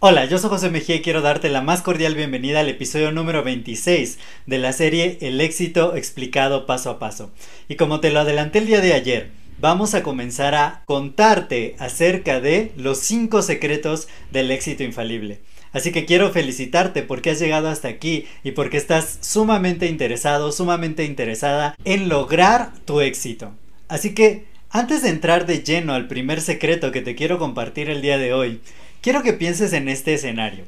Hola, yo soy José Mejía y quiero darte la más cordial bienvenida al episodio número 26 de la serie El éxito explicado paso a paso. Y como te lo adelanté el día de ayer, vamos a comenzar a contarte acerca de los 5 secretos del éxito infalible. Así que quiero felicitarte porque has llegado hasta aquí y porque estás sumamente interesado, sumamente interesada en lograr tu éxito. Así que, antes de entrar de lleno al primer secreto que te quiero compartir el día de hoy, Quiero que pienses en este escenario.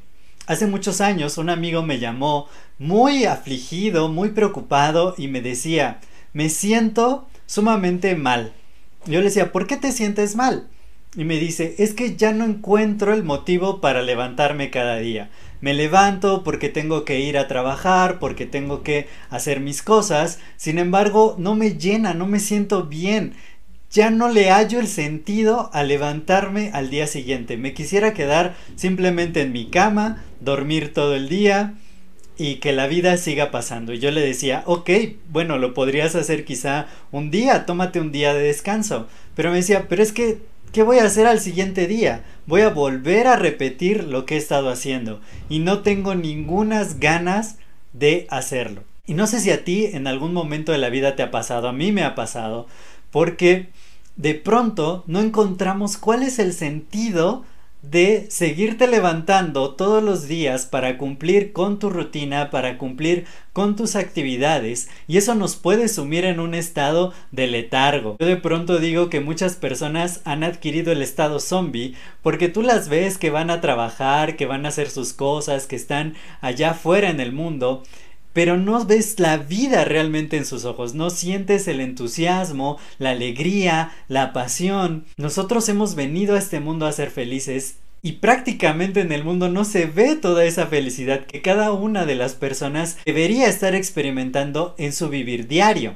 Hace muchos años un amigo me llamó muy afligido, muy preocupado y me decía, me siento sumamente mal. Yo le decía, ¿por qué te sientes mal? Y me dice, es que ya no encuentro el motivo para levantarme cada día. Me levanto porque tengo que ir a trabajar, porque tengo que hacer mis cosas, sin embargo no me llena, no me siento bien ya no le hallo el sentido a levantarme al día siguiente. Me quisiera quedar simplemente en mi cama, dormir todo el día y que la vida siga pasando. Y yo le decía, ok, bueno, lo podrías hacer quizá un día, tómate un día de descanso. Pero me decía, pero es que, ¿qué voy a hacer al siguiente día? Voy a volver a repetir lo que he estado haciendo. Y no tengo ningunas ganas de hacerlo. Y no sé si a ti en algún momento de la vida te ha pasado, a mí me ha pasado, porque de pronto no encontramos cuál es el sentido de seguirte levantando todos los días para cumplir con tu rutina, para cumplir con tus actividades y eso nos puede sumir en un estado de letargo. Yo de pronto digo que muchas personas han adquirido el estado zombie porque tú las ves que van a trabajar, que van a hacer sus cosas, que están allá afuera en el mundo pero no ves la vida realmente en sus ojos, no sientes el entusiasmo, la alegría, la pasión. Nosotros hemos venido a este mundo a ser felices y prácticamente en el mundo no se ve toda esa felicidad que cada una de las personas debería estar experimentando en su vivir diario.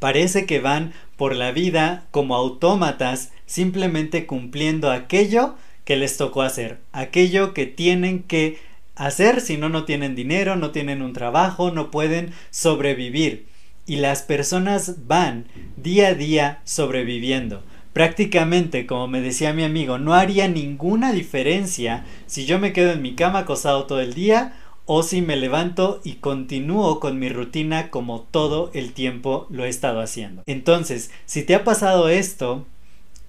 Parece que van por la vida como autómatas, simplemente cumpliendo aquello que les tocó hacer, aquello que tienen que hacer si no no tienen dinero, no tienen un trabajo, no pueden sobrevivir. Y las personas van día a día sobreviviendo. Prácticamente, como me decía mi amigo, no haría ninguna diferencia si yo me quedo en mi cama acostado todo el día o si me levanto y continúo con mi rutina como todo el tiempo lo he estado haciendo. Entonces, si te ha pasado esto,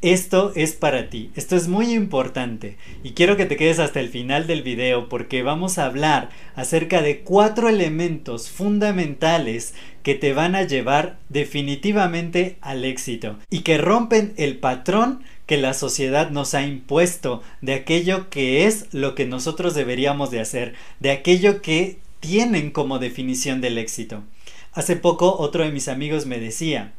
esto es para ti, esto es muy importante y quiero que te quedes hasta el final del video porque vamos a hablar acerca de cuatro elementos fundamentales que te van a llevar definitivamente al éxito y que rompen el patrón que la sociedad nos ha impuesto de aquello que es lo que nosotros deberíamos de hacer, de aquello que tienen como definición del éxito. Hace poco otro de mis amigos me decía,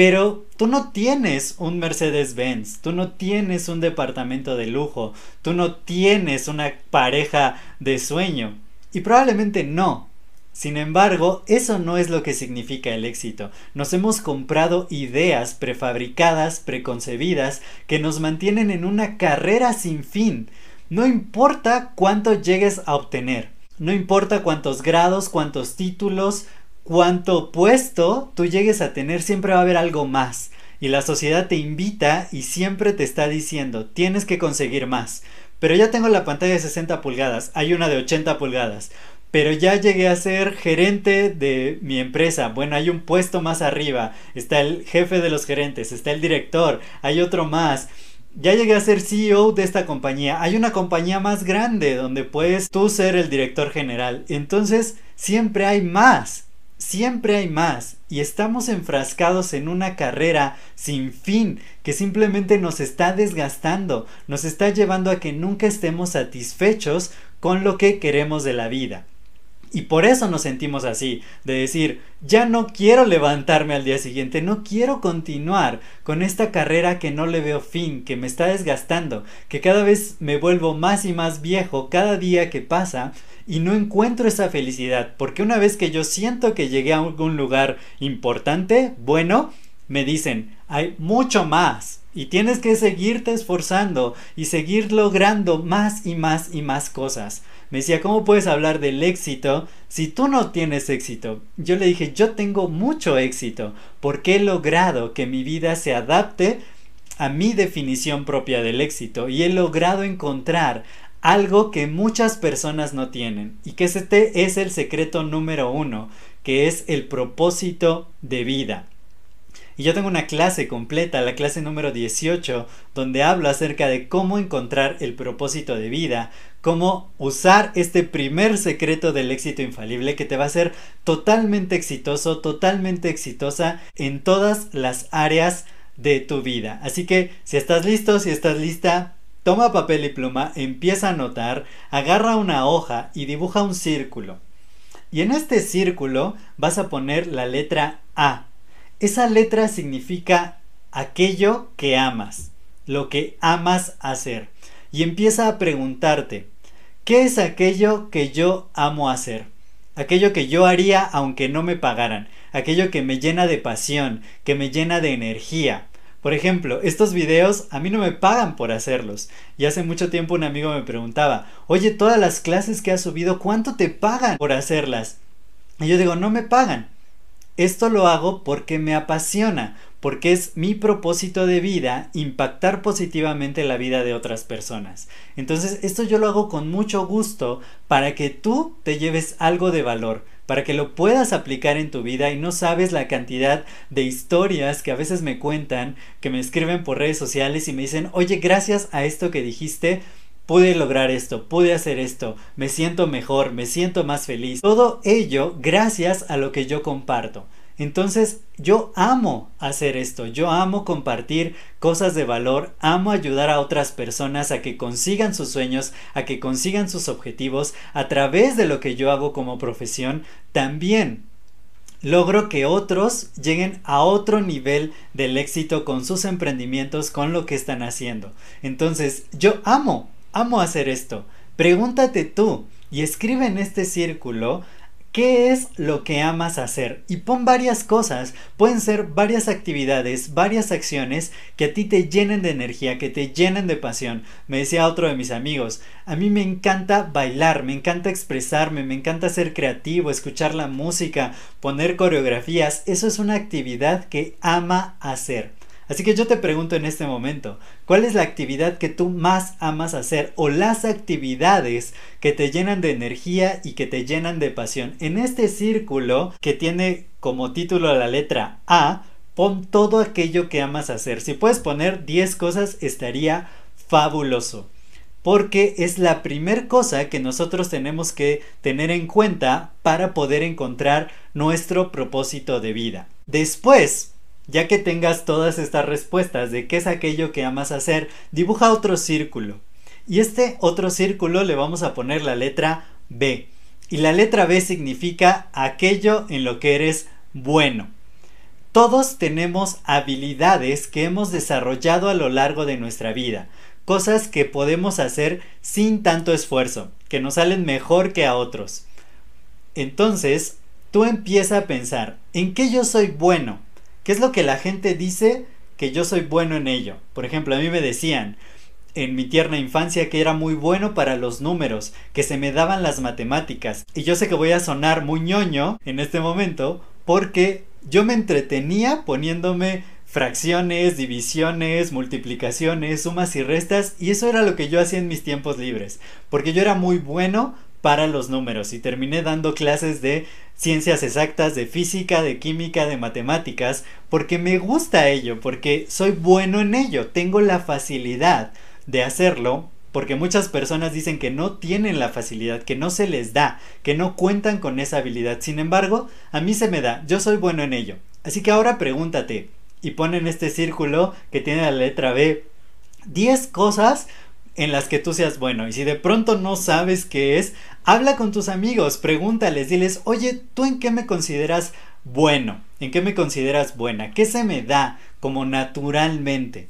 pero tú no tienes un Mercedes-Benz, tú no tienes un departamento de lujo, tú no tienes una pareja de sueño. Y probablemente no. Sin embargo, eso no es lo que significa el éxito. Nos hemos comprado ideas prefabricadas, preconcebidas, que nos mantienen en una carrera sin fin. No importa cuánto llegues a obtener, no importa cuántos grados, cuántos títulos, cuanto puesto tú llegues a tener, siempre va a haber algo más. Y la sociedad te invita y siempre te está diciendo, tienes que conseguir más. Pero ya tengo la pantalla de 60 pulgadas, hay una de 80 pulgadas. Pero ya llegué a ser gerente de mi empresa. Bueno, hay un puesto más arriba. Está el jefe de los gerentes, está el director, hay otro más. Ya llegué a ser CEO de esta compañía. Hay una compañía más grande donde puedes tú ser el director general. Entonces, siempre hay más. Siempre hay más y estamos enfrascados en una carrera sin fin que simplemente nos está desgastando, nos está llevando a que nunca estemos satisfechos con lo que queremos de la vida. Y por eso nos sentimos así, de decir, ya no quiero levantarme al día siguiente, no quiero continuar con esta carrera que no le veo fin, que me está desgastando, que cada vez me vuelvo más y más viejo cada día que pasa y no encuentro esa felicidad, porque una vez que yo siento que llegué a algún lugar importante, bueno, me dicen, hay mucho más y tienes que seguirte esforzando y seguir logrando más y más y más cosas. Me decía, ¿cómo puedes hablar del éxito si tú no tienes éxito? Yo le dije, yo tengo mucho éxito porque he logrado que mi vida se adapte a mi definición propia del éxito y he logrado encontrar algo que muchas personas no tienen y que este es el secreto número uno, que es el propósito de vida. Y yo tengo una clase completa, la clase número 18, donde hablo acerca de cómo encontrar el propósito de vida, cómo usar este primer secreto del éxito infalible que te va a hacer totalmente exitoso, totalmente exitosa en todas las áreas de tu vida. Así que si estás listo, si estás lista, toma papel y pluma, empieza a anotar, agarra una hoja y dibuja un círculo. Y en este círculo vas a poner la letra A. Esa letra significa aquello que amas, lo que amas hacer. Y empieza a preguntarte, ¿qué es aquello que yo amo hacer? Aquello que yo haría aunque no me pagaran, aquello que me llena de pasión, que me llena de energía. Por ejemplo, estos videos a mí no me pagan por hacerlos. Y hace mucho tiempo un amigo me preguntaba, oye, todas las clases que has subido, ¿cuánto te pagan por hacerlas? Y yo digo, no me pagan. Esto lo hago porque me apasiona, porque es mi propósito de vida impactar positivamente la vida de otras personas. Entonces, esto yo lo hago con mucho gusto para que tú te lleves algo de valor, para que lo puedas aplicar en tu vida y no sabes la cantidad de historias que a veces me cuentan, que me escriben por redes sociales y me dicen, oye, gracias a esto que dijiste, pude lograr esto, pude hacer esto, me siento mejor, me siento más feliz. Todo ello gracias a lo que yo comparto. Entonces yo amo hacer esto, yo amo compartir cosas de valor, amo ayudar a otras personas a que consigan sus sueños, a que consigan sus objetivos a través de lo que yo hago como profesión. También logro que otros lleguen a otro nivel del éxito con sus emprendimientos, con lo que están haciendo. Entonces yo amo amo hacer esto. Pregúntate tú y escribe en este círculo ¿Qué es lo que amas hacer? Y pon varias cosas, pueden ser varias actividades, varias acciones que a ti te llenen de energía, que te llenen de pasión. Me decía otro de mis amigos, a mí me encanta bailar, me encanta expresarme, me encanta ser creativo, escuchar la música, poner coreografías, eso es una actividad que ama hacer. Así que yo te pregunto en este momento, ¿cuál es la actividad que tú más amas hacer o las actividades que te llenan de energía y que te llenan de pasión? En este círculo que tiene como título la letra A, pon todo aquello que amas hacer. Si puedes poner 10 cosas estaría fabuloso. Porque es la primer cosa que nosotros tenemos que tener en cuenta para poder encontrar nuestro propósito de vida. Después, ya que tengas todas estas respuestas de qué es aquello que amas hacer, dibuja otro círculo. Y este otro círculo le vamos a poner la letra B. Y la letra B significa aquello en lo que eres bueno. Todos tenemos habilidades que hemos desarrollado a lo largo de nuestra vida, cosas que podemos hacer sin tanto esfuerzo, que nos salen mejor que a otros. Entonces, tú empieza a pensar, ¿en qué yo soy bueno? ¿Qué es lo que la gente dice que yo soy bueno en ello? Por ejemplo, a mí me decían en mi tierna infancia que era muy bueno para los números, que se me daban las matemáticas. Y yo sé que voy a sonar muy ñoño en este momento porque yo me entretenía poniéndome fracciones, divisiones, multiplicaciones, sumas y restas y eso era lo que yo hacía en mis tiempos libres, porque yo era muy bueno para los números y terminé dando clases de ciencias exactas, de física, de química, de matemáticas, porque me gusta ello, porque soy bueno en ello, tengo la facilidad de hacerlo, porque muchas personas dicen que no tienen la facilidad, que no se les da, que no cuentan con esa habilidad. Sin embargo, a mí se me da, yo soy bueno en ello. Así que ahora pregúntate y pon en este círculo que tiene la letra B 10 cosas en las que tú seas bueno. Y si de pronto no sabes qué es, habla con tus amigos, pregúntales, diles, oye, ¿tú en qué me consideras bueno? ¿En qué me consideras buena? ¿Qué se me da como naturalmente?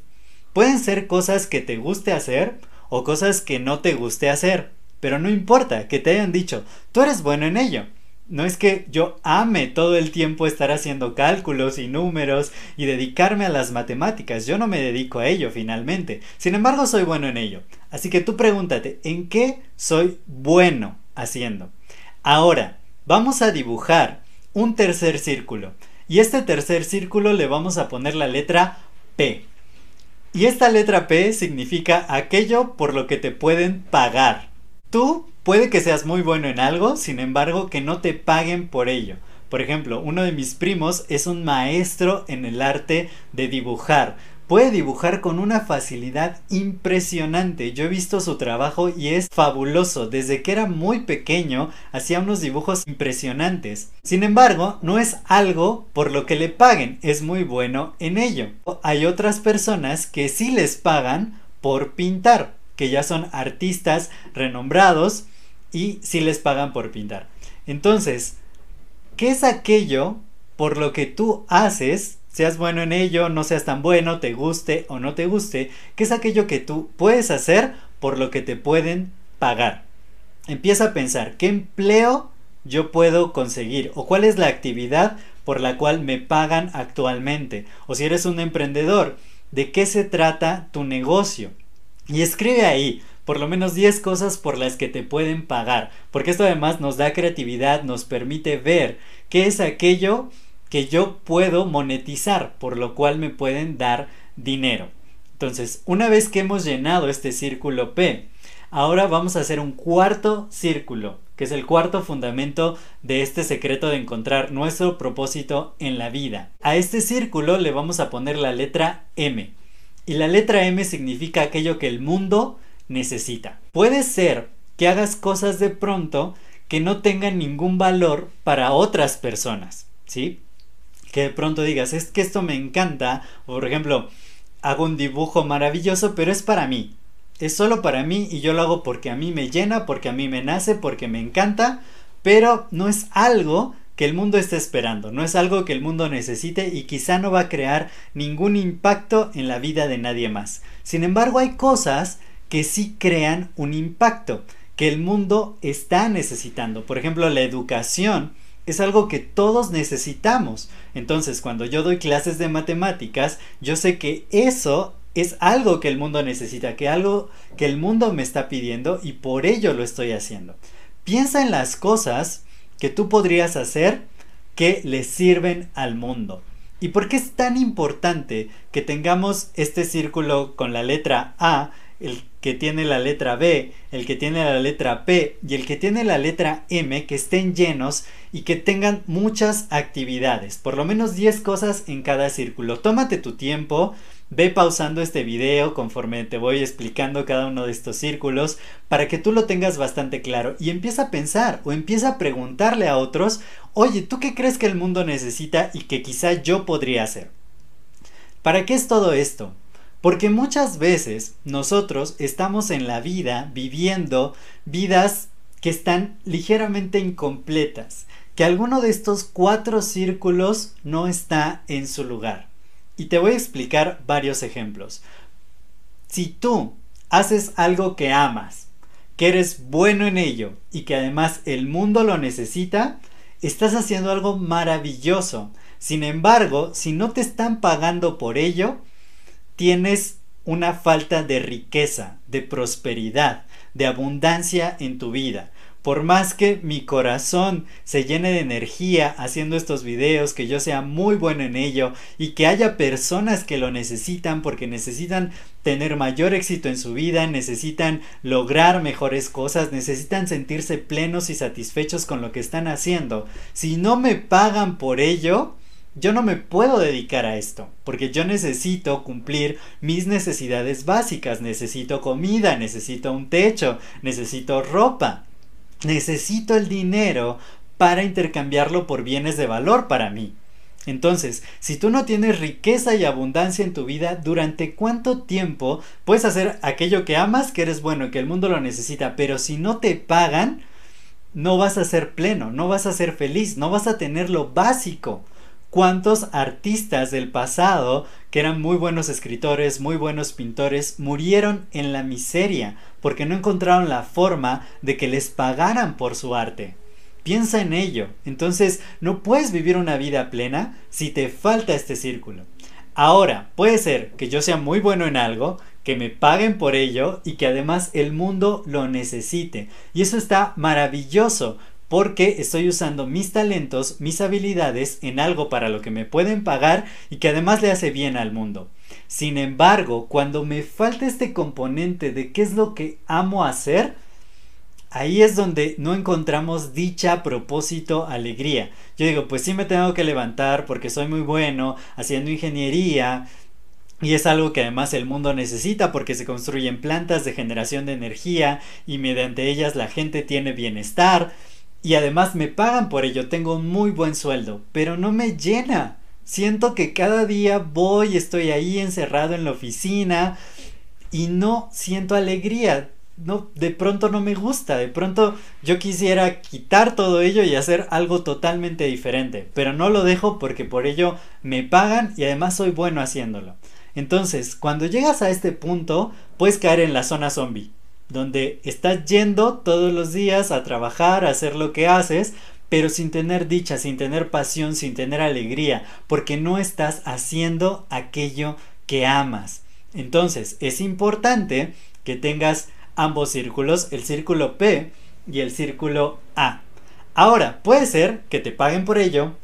Pueden ser cosas que te guste hacer o cosas que no te guste hacer, pero no importa que te hayan dicho, tú eres bueno en ello. No es que yo ame todo el tiempo estar haciendo cálculos y números y dedicarme a las matemáticas. Yo no me dedico a ello finalmente. Sin embargo, soy bueno en ello. Así que tú pregúntate, ¿en qué soy bueno haciendo? Ahora, vamos a dibujar un tercer círculo. Y este tercer círculo le vamos a poner la letra P. Y esta letra P significa aquello por lo que te pueden pagar. Tú puede que seas muy bueno en algo, sin embargo que no te paguen por ello. Por ejemplo, uno de mis primos es un maestro en el arte de dibujar. Puede dibujar con una facilidad impresionante. Yo he visto su trabajo y es fabuloso. Desde que era muy pequeño hacía unos dibujos impresionantes. Sin embargo, no es algo por lo que le paguen. Es muy bueno en ello. Hay otras personas que sí les pagan por pintar que ya son artistas renombrados y si les pagan por pintar. Entonces, ¿qué es aquello por lo que tú haces? Seas bueno en ello, no seas tan bueno, te guste o no te guste, ¿qué es aquello que tú puedes hacer por lo que te pueden pagar? Empieza a pensar, ¿qué empleo yo puedo conseguir? ¿O cuál es la actividad por la cual me pagan actualmente? O si eres un emprendedor, ¿de qué se trata tu negocio? Y escribe ahí por lo menos 10 cosas por las que te pueden pagar, porque esto además nos da creatividad, nos permite ver qué es aquello que yo puedo monetizar, por lo cual me pueden dar dinero. Entonces, una vez que hemos llenado este círculo P, ahora vamos a hacer un cuarto círculo, que es el cuarto fundamento de este secreto de encontrar nuestro propósito en la vida. A este círculo le vamos a poner la letra M. Y la letra M significa aquello que el mundo necesita. Puede ser que hagas cosas de pronto que no tengan ningún valor para otras personas, ¿sí? Que de pronto digas, es que esto me encanta, o por ejemplo, hago un dibujo maravilloso, pero es para mí. Es solo para mí y yo lo hago porque a mí me llena, porque a mí me nace, porque me encanta, pero no es algo que el mundo esté esperando, no es algo que el mundo necesite y quizá no va a crear ningún impacto en la vida de nadie más. Sin embargo, hay cosas que sí crean un impacto, que el mundo está necesitando. Por ejemplo, la educación es algo que todos necesitamos. Entonces, cuando yo doy clases de matemáticas, yo sé que eso es algo que el mundo necesita, que algo que el mundo me está pidiendo y por ello lo estoy haciendo. Piensa en las cosas que tú podrías hacer que le sirven al mundo. ¿Y por qué es tan importante que tengamos este círculo con la letra A, el que tiene la letra B, el que tiene la letra P y el que tiene la letra M, que estén llenos y que tengan muchas actividades, por lo menos 10 cosas en cada círculo. Tómate tu tiempo, Ve pausando este video conforme te voy explicando cada uno de estos círculos para que tú lo tengas bastante claro y empieza a pensar o empieza a preguntarle a otros, oye, ¿tú qué crees que el mundo necesita y que quizá yo podría hacer? ¿Para qué es todo esto? Porque muchas veces nosotros estamos en la vida viviendo vidas que están ligeramente incompletas, que alguno de estos cuatro círculos no está en su lugar. Y te voy a explicar varios ejemplos. Si tú haces algo que amas, que eres bueno en ello y que además el mundo lo necesita, estás haciendo algo maravilloso. Sin embargo, si no te están pagando por ello, tienes una falta de riqueza, de prosperidad, de abundancia en tu vida por más que mi corazón se llene de energía haciendo estos videos, que yo sea muy bueno en ello y que haya personas que lo necesitan porque necesitan tener mayor éxito en su vida, necesitan lograr mejores cosas, necesitan sentirse plenos y satisfechos con lo que están haciendo. Si no me pagan por ello, yo no me puedo dedicar a esto, porque yo necesito cumplir mis necesidades básicas, necesito comida, necesito un techo, necesito ropa necesito el dinero para intercambiarlo por bienes de valor para mí. Entonces, si tú no tienes riqueza y abundancia en tu vida, ¿durante cuánto tiempo puedes hacer aquello que amas, que eres bueno, que el mundo lo necesita, pero si no te pagan, no vas a ser pleno, no vas a ser feliz, no vas a tener lo básico? ¿Cuántos artistas del pasado, que eran muy buenos escritores, muy buenos pintores, murieron en la miseria porque no encontraron la forma de que les pagaran por su arte? Piensa en ello. Entonces, no puedes vivir una vida plena si te falta este círculo. Ahora, puede ser que yo sea muy bueno en algo, que me paguen por ello y que además el mundo lo necesite. Y eso está maravilloso porque estoy usando mis talentos, mis habilidades en algo para lo que me pueden pagar y que además le hace bien al mundo. Sin embargo, cuando me falta este componente de qué es lo que amo hacer, ahí es donde no encontramos dicha, propósito, alegría. Yo digo, pues sí me tengo que levantar porque soy muy bueno haciendo ingeniería. Y es algo que además el mundo necesita porque se construyen plantas de generación de energía y mediante ellas la gente tiene bienestar. Y además me pagan por ello, tengo un muy buen sueldo, pero no me llena. Siento que cada día voy, estoy ahí encerrado en la oficina y no siento alegría no, de pronto no me gusta, de pronto yo quisiera quitar todo ello y hacer algo totalmente diferente, pero no lo dejo porque por ello me pagan y además soy bueno haciéndolo. Entonces, cuando llegas a este punto, puedes caer en la zona zombie, donde estás yendo todos los días a trabajar, a hacer lo que haces, pero sin tener dicha, sin tener pasión, sin tener alegría, porque no estás haciendo aquello que amas. Entonces, es importante que tengas ambos círculos, el círculo P y el círculo A. Ahora, puede ser que te paguen por ello,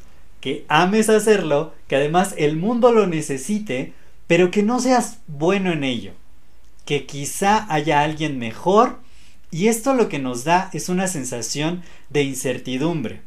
que ames hacerlo, que además el mundo lo necesite, pero que no seas bueno en ello, que quizá haya alguien mejor y esto lo que nos da es una sensación de incertidumbre.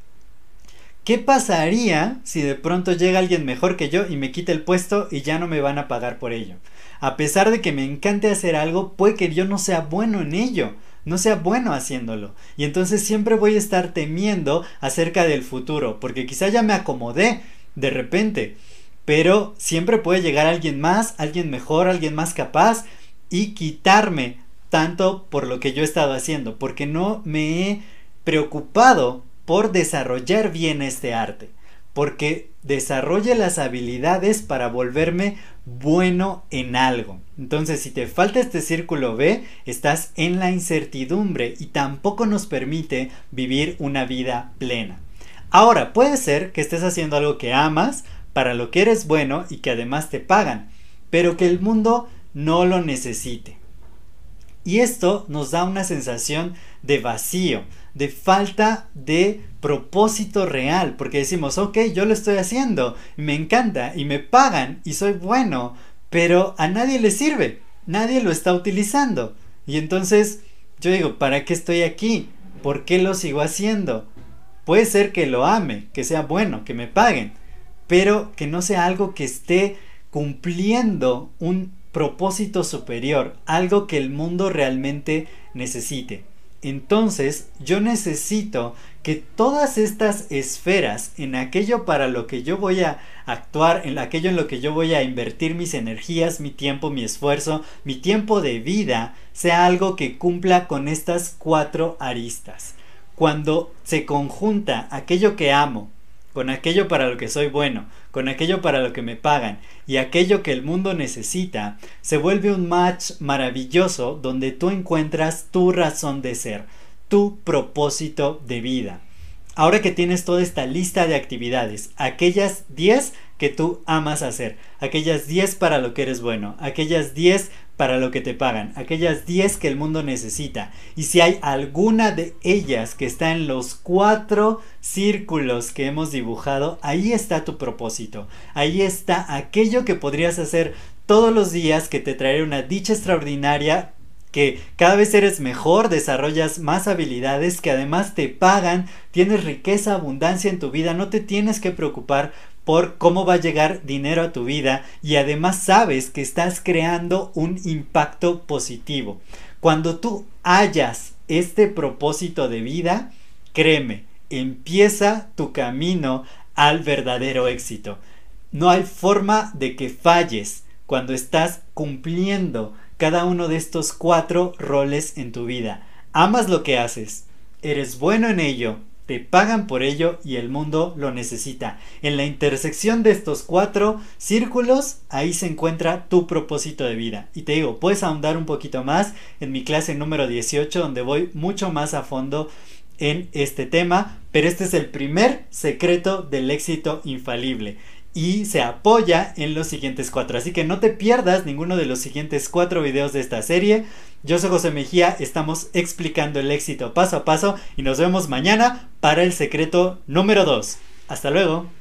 ¿Qué pasaría si de pronto llega alguien mejor que yo y me quita el puesto y ya no me van a pagar por ello? A pesar de que me encante hacer algo, puede que yo no sea bueno en ello, no sea bueno haciéndolo. Y entonces siempre voy a estar temiendo acerca del futuro, porque quizá ya me acomodé de repente, pero siempre puede llegar alguien más, alguien mejor, alguien más capaz y quitarme tanto por lo que yo he estado haciendo, porque no me he preocupado por desarrollar bien este arte, porque desarrolle las habilidades para volverme bueno en algo. Entonces, si te falta este círculo B, estás en la incertidumbre y tampoco nos permite vivir una vida plena. Ahora, puede ser que estés haciendo algo que amas, para lo que eres bueno y que además te pagan, pero que el mundo no lo necesite. Y esto nos da una sensación de vacío, de falta de propósito real, porque decimos, ok, yo lo estoy haciendo, me encanta y me pagan y soy bueno, pero a nadie le sirve, nadie lo está utilizando. Y entonces yo digo, ¿para qué estoy aquí? ¿Por qué lo sigo haciendo? Puede ser que lo ame, que sea bueno, que me paguen, pero que no sea algo que esté cumpliendo un propósito superior, algo que el mundo realmente necesite. Entonces yo necesito que todas estas esferas en aquello para lo que yo voy a actuar, en aquello en lo que yo voy a invertir mis energías, mi tiempo, mi esfuerzo, mi tiempo de vida, sea algo que cumpla con estas cuatro aristas. Cuando se conjunta aquello que amo, con aquello para lo que soy bueno, con aquello para lo que me pagan y aquello que el mundo necesita, se vuelve un match maravilloso donde tú encuentras tu razón de ser, tu propósito de vida. Ahora que tienes toda esta lista de actividades, aquellas 10 que tú amas hacer, aquellas 10 para lo que eres bueno, aquellas 10 para lo que te pagan, aquellas 10 que el mundo necesita. Y si hay alguna de ellas que está en los cuatro círculos que hemos dibujado, ahí está tu propósito. Ahí está aquello que podrías hacer todos los días que te traerá una dicha extraordinaria que cada vez eres mejor, desarrollas más habilidades, que además te pagan, tienes riqueza, abundancia en tu vida, no te tienes que preocupar por cómo va a llegar dinero a tu vida y además sabes que estás creando un impacto positivo. Cuando tú hallas este propósito de vida, créeme, empieza tu camino al verdadero éxito. no hay forma de que falles cuando estás cumpliendo cada uno de estos cuatro roles en tu vida. Amas lo que haces, eres bueno en ello, te pagan por ello y el mundo lo necesita. En la intersección de estos cuatro círculos, ahí se encuentra tu propósito de vida. Y te digo, puedes ahondar un poquito más en mi clase número 18, donde voy mucho más a fondo en este tema, pero este es el primer secreto del éxito infalible y se apoya en los siguientes cuatro. Así que no te pierdas ninguno de los siguientes cuatro videos de esta serie. Yo soy José Mejía, estamos explicando el éxito paso a paso y nos vemos mañana para el secreto número 2. Hasta luego.